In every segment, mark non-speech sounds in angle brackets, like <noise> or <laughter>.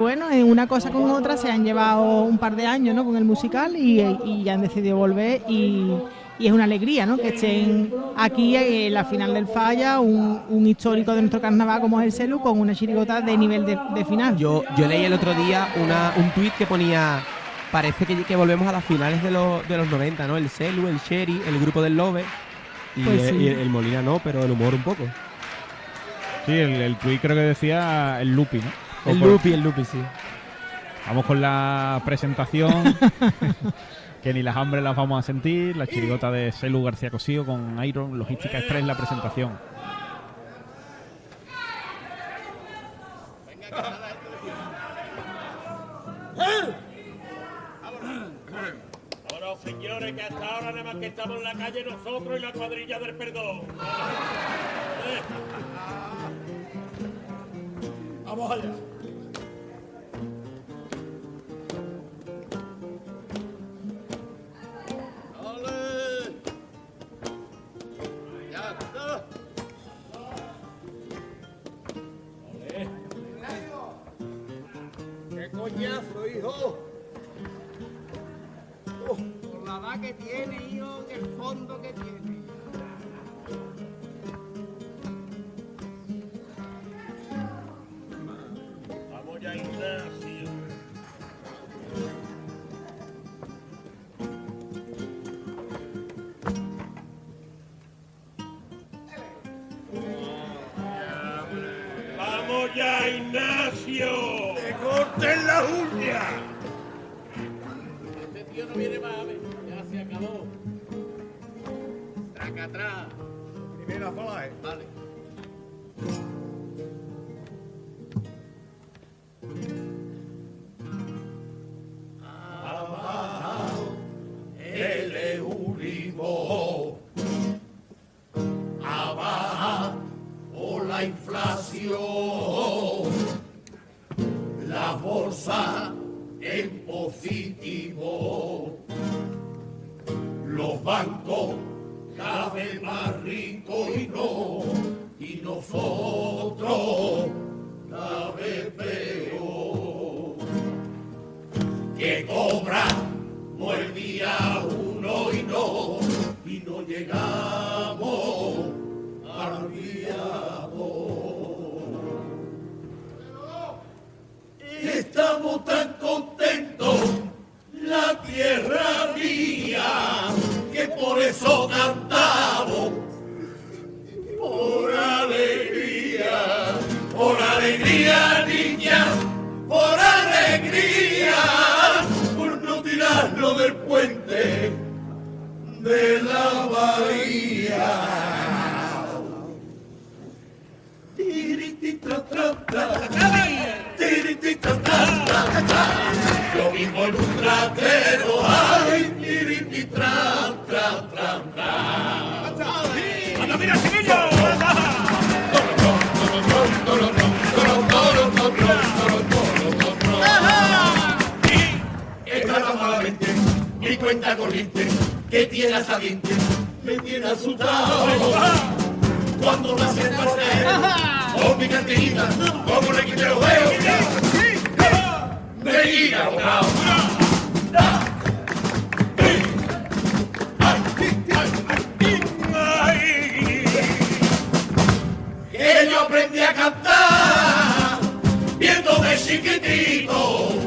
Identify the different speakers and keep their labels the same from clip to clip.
Speaker 1: Bueno, en una cosa con otra se han llevado un par de años ¿no? con el musical y, y ya han decidido volver y, y es una alegría ¿no? que estén aquí en la final del Falla, un, un histórico de nuestro carnaval como es el Celu, con una chirigota de nivel de, de final.
Speaker 2: Yo, yo leí el otro día una, un tuit que ponía, parece que, que volvemos a las finales de los, de los 90, ¿no? El Celu, el Sherry, el grupo del Lobe y,
Speaker 1: Pues sí.
Speaker 2: y el Molina no, pero el humor un poco.
Speaker 3: Sí, el, el tuit creo que decía el Lupi, ¿no?
Speaker 2: El
Speaker 3: por-
Speaker 2: Lupi, el Lupi, sí.
Speaker 3: Vamos con la presentación. <laughs> que ni las hambres las vamos a sentir. La chirigota de Celu García Cosío con Iron Logística Express, la presentación.
Speaker 4: Bueno, señores, que hasta ahora nada más que estamos en la calle nosotros y la cuadrilla del perdón. Eh. Vamos allá. Ignacio. ¡Te corten la uña!
Speaker 5: Este tío no viene más, a ver, ya se acabó. Traca atrás.
Speaker 4: Primera ¿eh?
Speaker 5: Vale.
Speaker 4: Más ricos y no, y nosotros cada vez peor que cobramos el día uno y no, y no llegamos al día. Estamos tan contentos, la tierra mía, que por eso cantamos, por alegría niña, por alegría, por no tirarlo del puente de la bahía. Tiriti, tra, tra, tra. Tiriti, tra, tra, tra, tra. Lo mismo en un trastero, ay, tiriti, cuenta corriente que tiene a saliente me tiene asustado. Cuando me hacen pasar con mi cantinita como le quité los dedos me guía abogado que yo aprendí a cantar viendo de chiquitito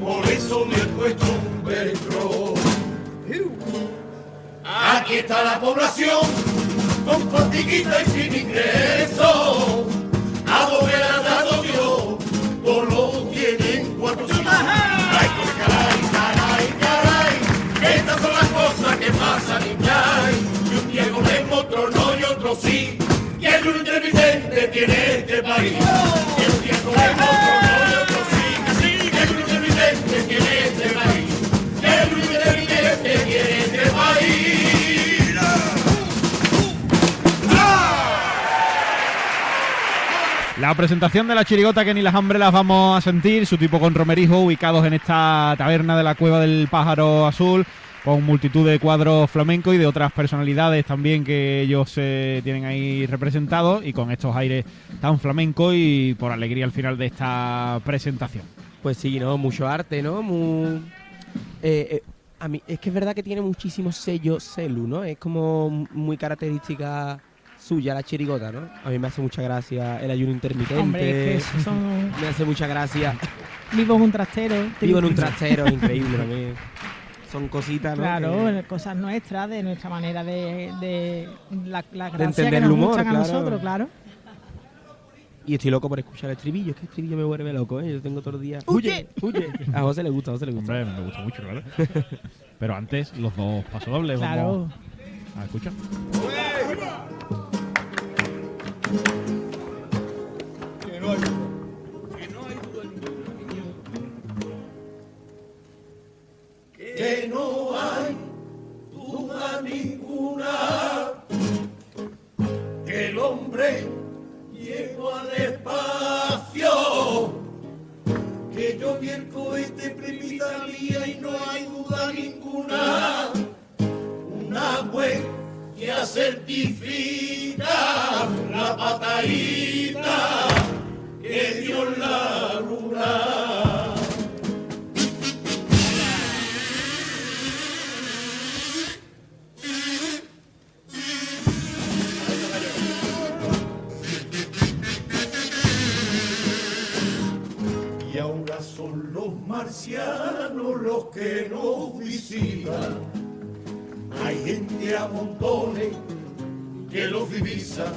Speaker 4: por eso me he puesto un velcro. Aquí está la población, con fatiguita y sin ingreso, a donde le ha dado Dios, todos lo tienen cuatro. Ay, pues, caray, caray, caray, estas son las cosas que pasan y hay. Y un día con otro no y otro sí, que el intermitente tiene este país.
Speaker 3: La presentación de la chirigota que ni las hambre las vamos a sentir, su tipo con romerijo, ubicados en esta taberna de la Cueva del Pájaro Azul, con multitud de cuadros flamencos y de otras personalidades también que ellos eh, tienen ahí representados y con estos aires tan flamencos y por alegría al final de esta presentación.
Speaker 2: Pues sí, ¿no? Mucho arte, ¿no? Muy... eh, eh, a mí, es que es verdad que tiene muchísimos sellos celu, ¿no? Es como muy característica suya la chirigota, ¿no? A mí me hace mucha gracia el ayuno intermitente.
Speaker 1: Hombre, es que esos son <laughs>
Speaker 2: Me hace mucha gracia.
Speaker 1: vivo en un trastero.
Speaker 2: Vivo en un trastero, increíble también. Son cositas, ¿no?
Speaker 1: Claro,
Speaker 2: Que-
Speaker 1: cosas nuestras, de nuestra manera de, de la, la
Speaker 2: De
Speaker 1: gracia
Speaker 2: entender
Speaker 1: que
Speaker 2: el
Speaker 1: nos
Speaker 2: humor,
Speaker 1: gustan a
Speaker 2: claro.
Speaker 1: nosotros, claro.
Speaker 2: Y estoy loco por escuchar el estribillo. Es que el estribillo me vuelve loco, ¿eh? Yo tengo todo el día... ¡Huye! ¡Huye! A José le gusta, a José le gusta.
Speaker 3: Hombre, me gusta mucho, claro. Pero antes, los dos pasodobles.
Speaker 1: Claro.
Speaker 3: Vamos a escuchar.
Speaker 4: Ninguna que el hombre llegó al espacio que yo vi el cohete y no hay duda ninguna una web que certifica la patadita que dio la luna marcianos los que nos visitan. Hay gente a montones que los divisan.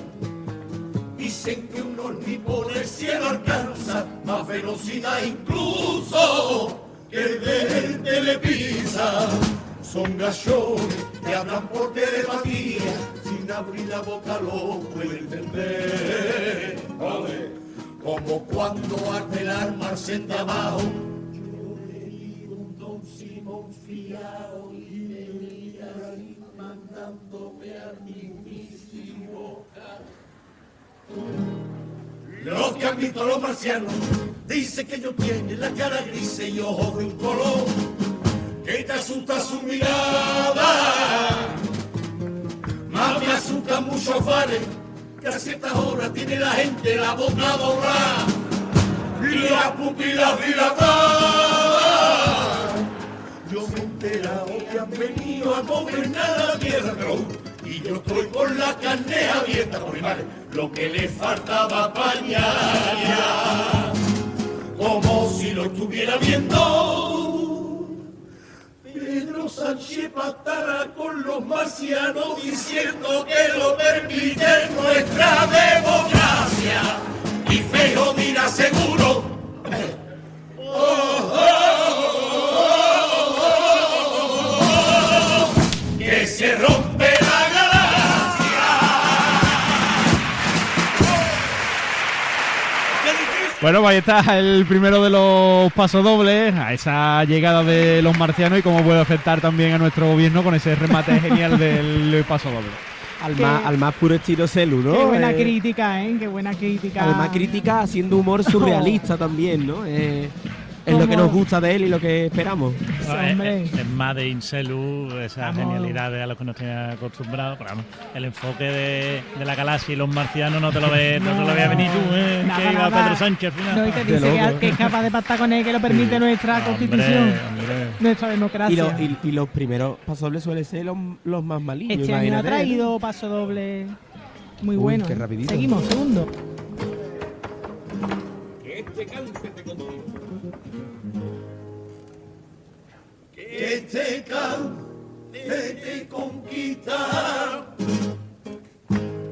Speaker 4: Dicen que unos nipones el cielo alcanza más velocidad incluso que el del telepisa. Son gallones que hablan por telepatía, sin abrir la boca lo puede entender. Como cuando arde el arma abajo. Fiado y ahí mandándome a mi boca. Los que han visto a los marcianos dicen que ellos tienen la cara gris y ojos de un color que te asusta su mirada. Más me asustan muchos bares que a ciertas horas tiene la gente la boca doblada y las pupilas dilatadas. Yo me he enterado que han venido a gobernar la tierra, y yo estoy con la carne abierta por madre, lo que le faltaba pañar ya, como si lo estuviera viendo. Pedro Sánchez patara con los marcianos diciendo que lo permite nuestra democracia. Y feo dirá seguro. que <laughs>
Speaker 3: Bueno, pues ahí está el primero de los pasodobles, a esa llegada de los marcianos y cómo puede afectar también a nuestro gobierno con ese remate genial del pasodoble.
Speaker 2: Al, más, al más puro estilo celu, ¿no?
Speaker 1: Qué buena
Speaker 2: Eh,
Speaker 1: crítica, ¿eh? Qué buena crítica.
Speaker 2: Además, crítica haciendo humor surrealista <laughs> también, ¿no? Eh, es lo que nos gusta de él y lo que esperamos.
Speaker 6: No,
Speaker 1: Sí,
Speaker 6: es,
Speaker 1: hombre.
Speaker 6: es- es más de Incelu, esa
Speaker 1: Vamos.
Speaker 6: genialidad a los que nos tiene acostumbrados. Pero vamos, el enfoque de, de la galaxia y los marcianos no te lo ves, no, te lo veas venir tú, ¿eh?
Speaker 1: Nada,
Speaker 6: que iba
Speaker 1: nada.
Speaker 6: Pedro Sánchez al final.
Speaker 1: No, y te dice que, que es capaz de pactar con él, que lo permite nuestra
Speaker 6: Hombre,
Speaker 1: constitución,
Speaker 6: hombre.
Speaker 1: nuestra
Speaker 2: Y,
Speaker 1: democracia.
Speaker 2: lo- y- y los primeros pasodobles suelen ser los, los más malillos,
Speaker 1: este año ha
Speaker 2: imagínate.
Speaker 1: traído paso doble muy
Speaker 2: Uy,
Speaker 1: bueno.
Speaker 2: qué
Speaker 1: ¿eh?
Speaker 2: rapidito.
Speaker 1: Seguimos, segundo.
Speaker 4: que te cante te conquista.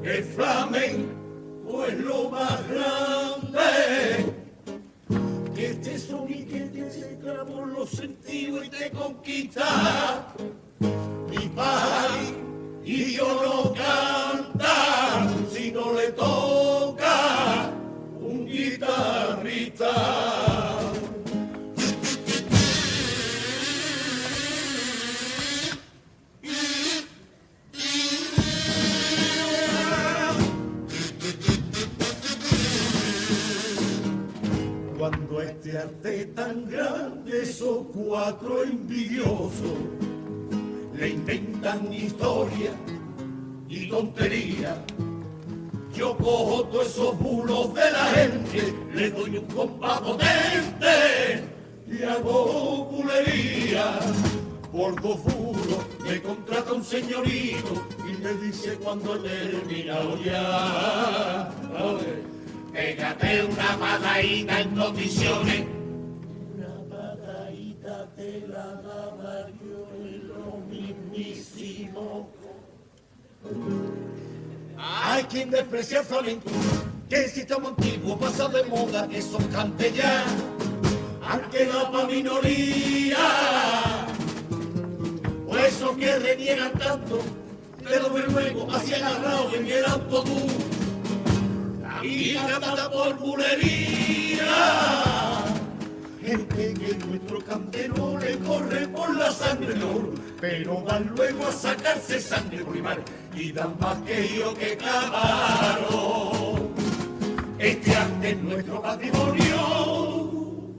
Speaker 4: El flamenco es lo más grande. Que te son y que te clavó los sentidos y te conquista. Mi país y yo no canta arte tan grande, esos cuatro envidiosos le inventan historia y tontería. Yo cojo todos esos bulos de la gente, le doy un compás potente y hago bulería. Por dos bulos me contrata un señorito y me dice cuando he terminado ya. Pégate una patadita en condiciones. Una patadita te la daba yo en lo mismísimo. Hay quien desprecia el flamenco, que el sistema antiguo pasa de moda, que son cante ya, aunque la pa' minoría. O esos que reniegan tanto, pero que luego así agarrado en el autobús, vida mata por bulería. Gente que nuestro cantero le corre por la sangre de oro, pero van luego a sacarse sangre por mar y dan más que yo que cabrón. Este arte es nuestro patrimonio.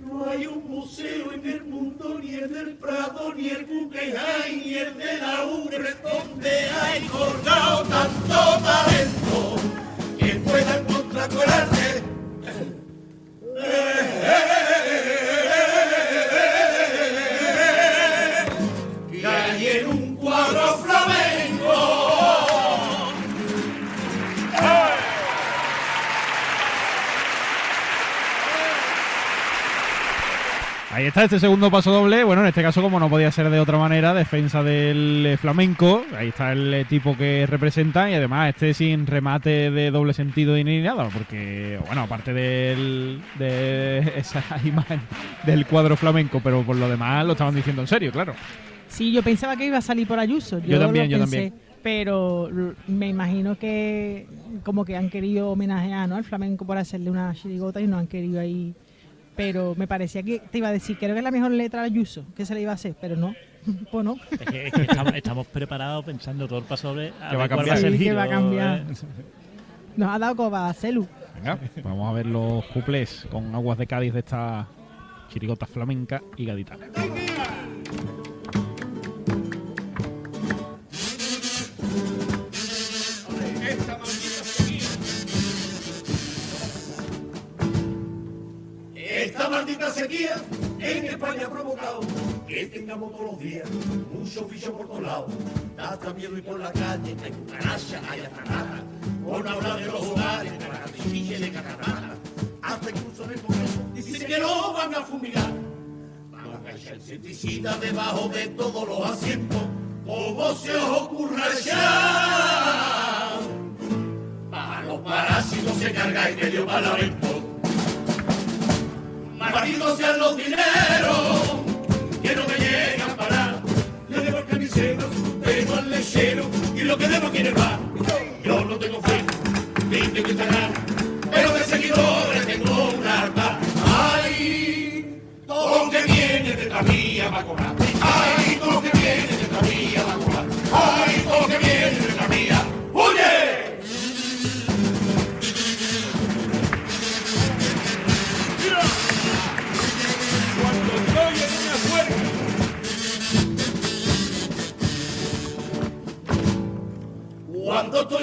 Speaker 4: No hay un museo en el mundo, ni el del Prado, ni el Guggenheim, ni el de la Ubre, donde hay colgado tanto talento que pueda encontrar con
Speaker 3: Ahí está este segundo paso doble. Bueno, en este caso, como no podía ser de otra manera, defensa del eh, flamenco. Ahí está el eh, tipo que representa y además este sin remate de doble sentido ni nada, porque, bueno, aparte del, de <laughs> esa imagen del cuadro flamenco, pero por lo demás lo estaban diciendo en serio, claro.
Speaker 1: Sí, yo pensaba que iba a salir por Ayuso.
Speaker 3: Yo también,
Speaker 1: lo
Speaker 3: yo
Speaker 1: pensé,
Speaker 3: también.
Speaker 1: Pero me imagino que como que han querido homenajear ¿no? al flamenco por hacerle una chirigota y no han querido ahí. Pero me parecía que te iba a decir, creo que es la mejor letra de Ayuso que se le iba a hacer, pero no. <laughs> pues no.
Speaker 6: Es que, es que estamos, estamos preparados pensando todo el paso sobre a
Speaker 3: Que va a cambiar.
Speaker 6: ser
Speaker 1: que
Speaker 6: giro,
Speaker 1: va a cambiar.
Speaker 6: ¿eh?
Speaker 1: Nos ha dado coba a Celu.
Speaker 3: Venga, vamos a ver los cuplés con aguas de Cádiz de esta chirigota flamenca y gaditana.
Speaker 4: Esta maldita sequía en España ha provocado que tengamos todos los días mucho bicho por todos lados. Da miedo y por la calle, hay cucaracha, hay hasta rata. Con hablar de los hogares, de la capichilla y de catarata. Hasta incluso en el Congreso dicen que lo van a fumigar. Van a echar insecticida debajo de todos los asientos. ¿Cómo se os ocurre echar? Para los parásitos se cargáis medio parlamento. Malditos sean los dineros que no me llegan a parar. Le debo al carnicero, debo al lechero y lo que debo quiere va. Yo no tengo fe, ni tengo Instagram, pero de seguidores tengo un arma. Ay, lo que viene de esta mía va a.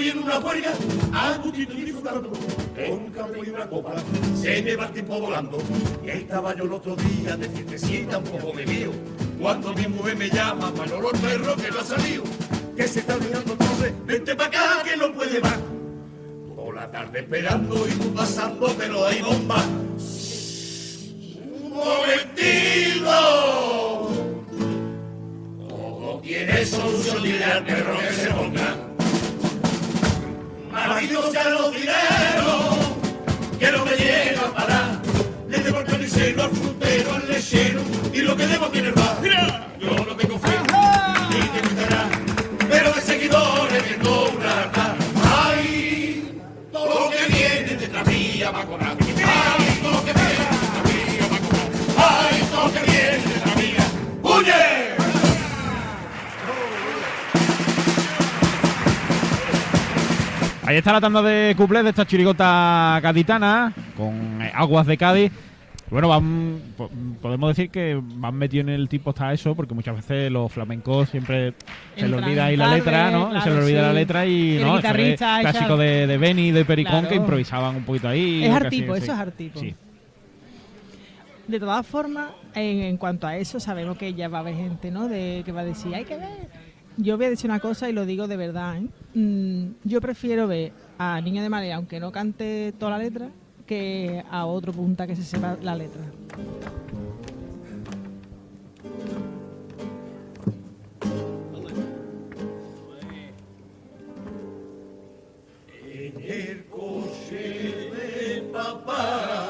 Speaker 4: estoy en una huelga, y disfrutando, en un campo y una copa, se me va el tiempo volando. Y ahí estaba yo el otro día, de fiestecita un poco me lío. Cuando mi mujer me llama, Manolo el perro que no ha salido, que se está mirando torre, vente para acá que no puede más. Toda la tarde esperando y tú pasando, pero hay bomba. Un momentito. Todo tiene solución, al perro que se ponga. Los dineros que no me llegan a parar. Le debo al carnicero, al frutero, al lechero y lo que debo tiene el bar. Yo no tengo fe, ni tengo Instagram, pero de seguidores tengo una harta. Ay, todo lo que viene detrás mía va a
Speaker 3: Ahí está la tanda de cuplés de esta chirigota gaditana. con eh, Aguas de Cádiz. Bueno, van, po- podemos decir que van metidos en el tipo hasta eso, porque muchas veces los flamencos siempre se le olvida ahí la letra, ¿no? se le olvida
Speaker 1: sí.
Speaker 3: la letra y
Speaker 1: El
Speaker 3: no, eso es clásico de, de Benny, de Pericón,
Speaker 1: Claro.
Speaker 3: que improvisaban un poquito ahí.
Speaker 1: Es artipo, eso
Speaker 3: sí.
Speaker 1: es artipo.
Speaker 3: Sí.
Speaker 1: De todas formas, en, en cuanto a eso, sabemos que ya va a haber gente, ¿no? De, que va a decir, hay que ver. Yo voy a decir una cosa y lo digo de verdad, ¿eh? Mm, yo prefiero ver a Niño de Marea, aunque no cante toda la letra, que a otro punta que se sepa la letra.
Speaker 4: En el coche papá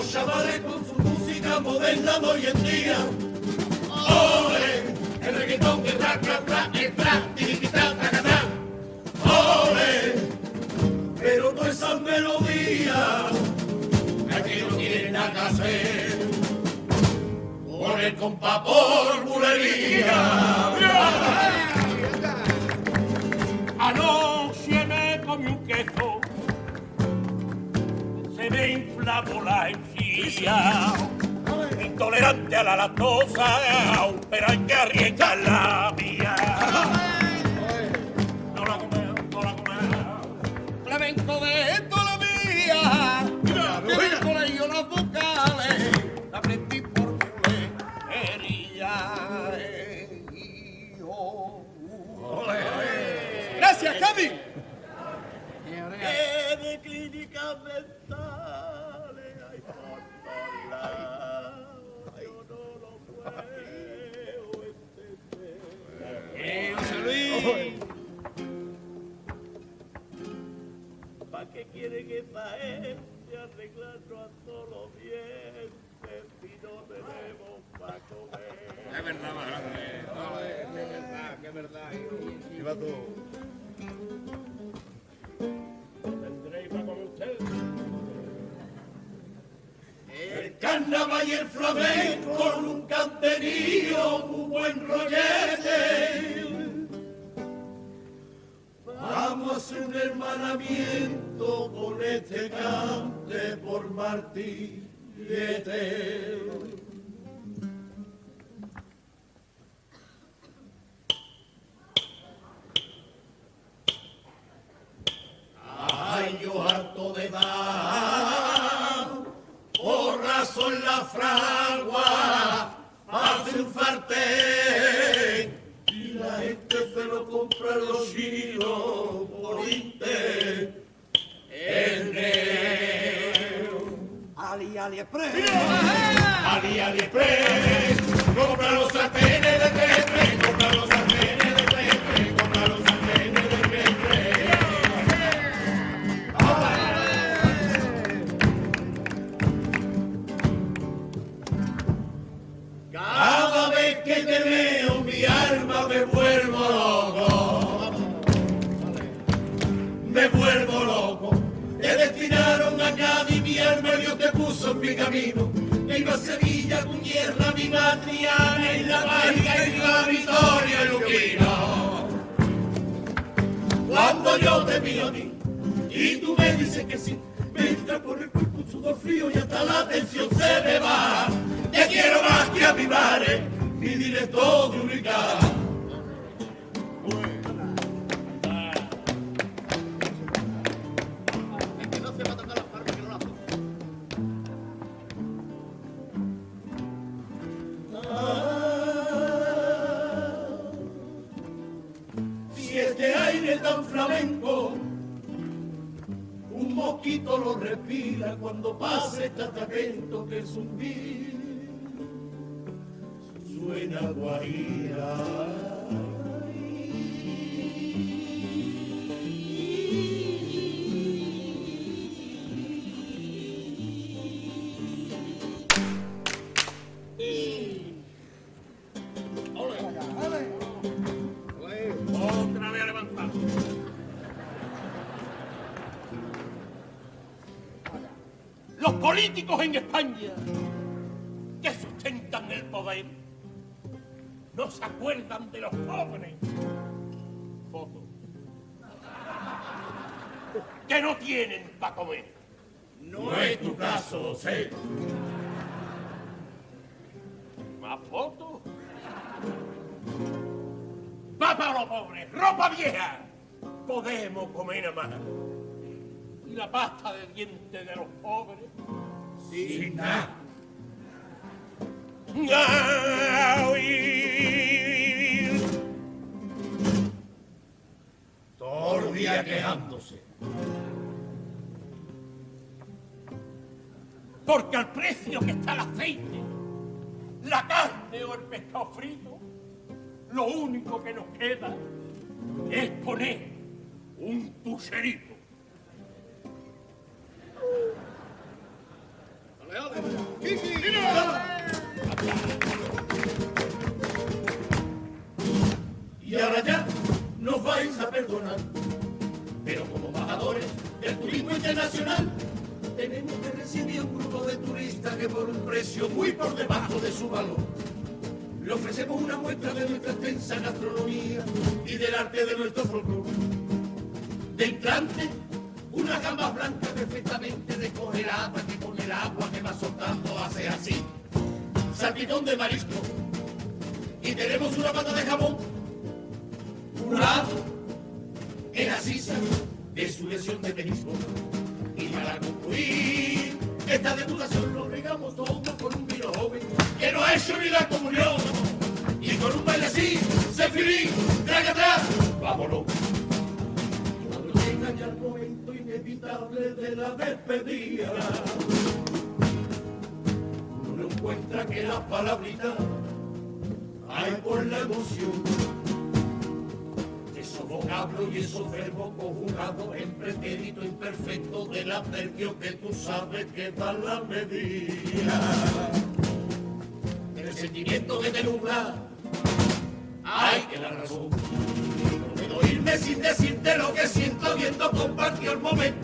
Speaker 4: Los chavales con su música moderna de hoy en día. ¡Ole! El reggaetón que tra, tra, tra, tra, tiriquitá, tacatá. ¡Ole! Pero no esas melodías, aquí no tienen nada que hacer. Con el compa por bulería. Anoche me comí un queso se me inflamó la Intolerante a la lactosa, pero hay que arriesgar la mía. No la comeo, no la comeo. Flamenco de toda la vida. Que el colegio las vocales la aprendí por bulería. Gracias, Cádiz. Es verdad. Iba tú. tendréis para comer ustedes. El carnaval y el flamenco nunca han tenido un buen rollete. Vamos a hacer un hermanamiento con este cante por Martí estate atento que zumbir suena guaira.
Speaker 7: Los políticos en España que sustentan el poder no se acuerdan de los pobres. Foto. Que no tienen para comer.
Speaker 4: No es tu caso, sé.
Speaker 7: ¿Más fotos? Va para los pobres, ropa vieja. Podemos comer nada más. Y la pasta de dientes de los pobres.
Speaker 4: Sin nada.
Speaker 7: Ay,
Speaker 4: Todo el día quejándose.
Speaker 7: Porque al precio que está el aceite, la carne o el pescado frito, lo único que nos queda es poner un tucerito.
Speaker 4: Y ahora ya nos vais a perdonar. Pero como embajadores del turismo internacional, tenemos que recibir un grupo de turistas que por un precio muy por debajo de su valor, le ofrecemos una muestra de nuestra extensa gastronomía y del arte de nuestro folclore. De entrante, una gamba blanca perfectamente descongelada que con el agua que va soltando hace así. Salpicón de marisco. Y tenemos una pata de jamón curado en asisa de su lesión de menisco. Y para concluir esta depuración lo regamos todo con un vino joven que no ha hecho ni la de la despedida, uno encuentra que las palabritas hay por la emoción esos vocablos y esos verbos conjugados en pretérito imperfecto del adverbio que tú sabes que da la medida. En el sentimiento que te nubla, hay que la razón. No puedo irme sin decirte lo que siento viendo compartido el momento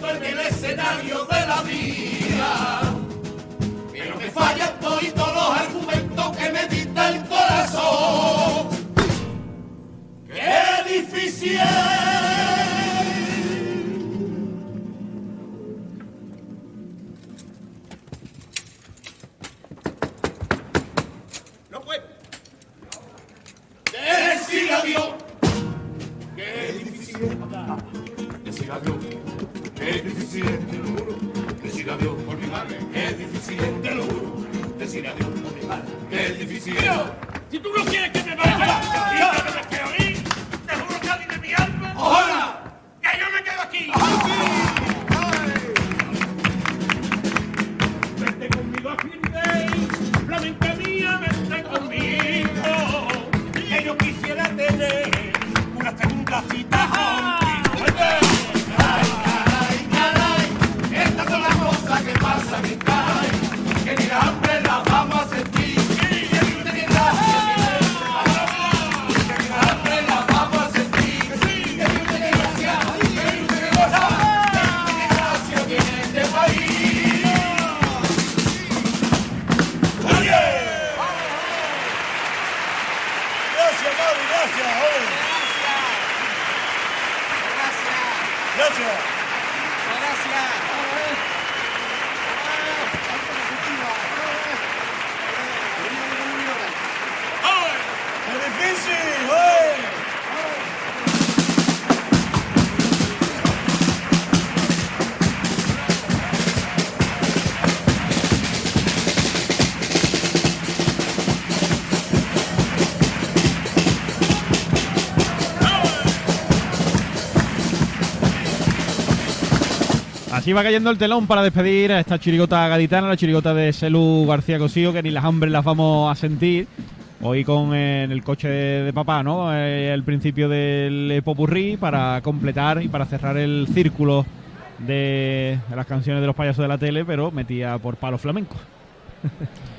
Speaker 3: Así va cayendo el telón para despedir a esta chirigota gaditana, la chirigota de Selu García Cosío, que ni las hambres las vamos a sentir. Hoy con en el coche de, de papá, ¿no? Eh, el principio del popurrí para completar y para cerrar el círculo de las canciones de los payasos de la tele, pero metía por palo flamenco. <laughs>